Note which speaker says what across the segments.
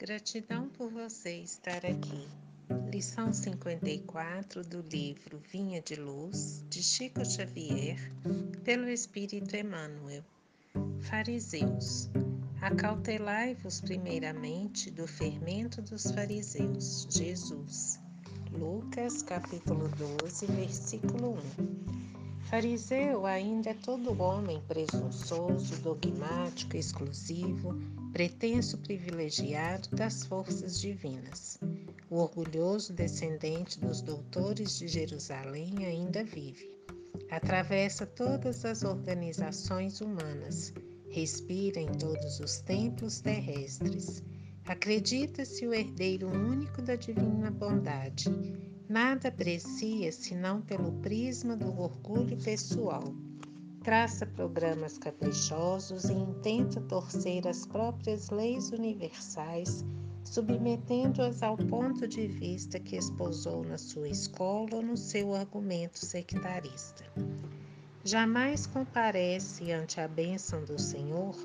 Speaker 1: Gratidão por você estar aqui. Lição 54 do livro Vinha de Luz, de Chico Xavier, pelo Espírito Emmanuel. Fariseus. Acautelai-vos primeiramente do fermento dos fariseus. Jesus. Lucas, capítulo 12, versículo 1. Fariseu ainda é todo homem presunçoso, dogmático, exclusivo, pretenso privilegiado das forças divinas. O orgulhoso descendente dos doutores de Jerusalém ainda vive. Atravessa todas as organizações humanas, respira em todos os templos terrestres. Acredita-se o herdeiro único da divina bondade. Nada aprecia senão pelo prisma do orgulho pessoal traça programas caprichosos e intenta torcer as próprias leis universais, submetendo-as ao ponto de vista que esposou na sua escola ou no seu argumento sectarista. Jamais comparece ante a bênção do Senhor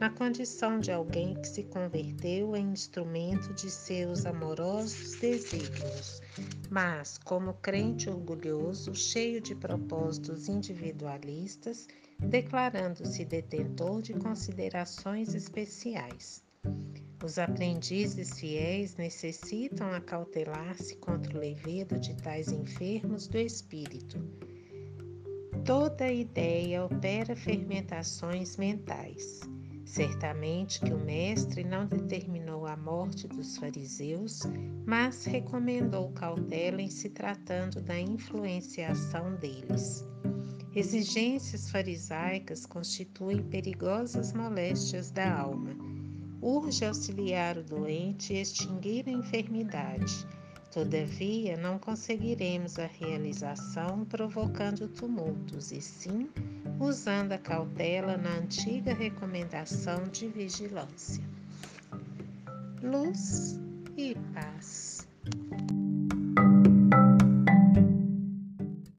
Speaker 1: na condição de alguém que se converteu em instrumento de seus amorosos desígnios, mas como crente orgulhoso, cheio de propósitos individualistas, declarando-se detentor de considerações especiais. Os aprendizes fiéis necessitam acautelar-se contra o levedo de tais enfermos do espírito. Toda ideia opera fermentações mentais. Certamente que o Mestre não determinou a morte dos fariseus, mas recomendou cautela em se tratando da influenciação deles. Exigências farisaicas constituem perigosas moléstias da alma. Urge auxiliar o doente e extinguir a enfermidade Todavia, não conseguiremos a realização provocando tumultos, e sim usando a cautela na antiga recomendação de vigilância. Luz e paz.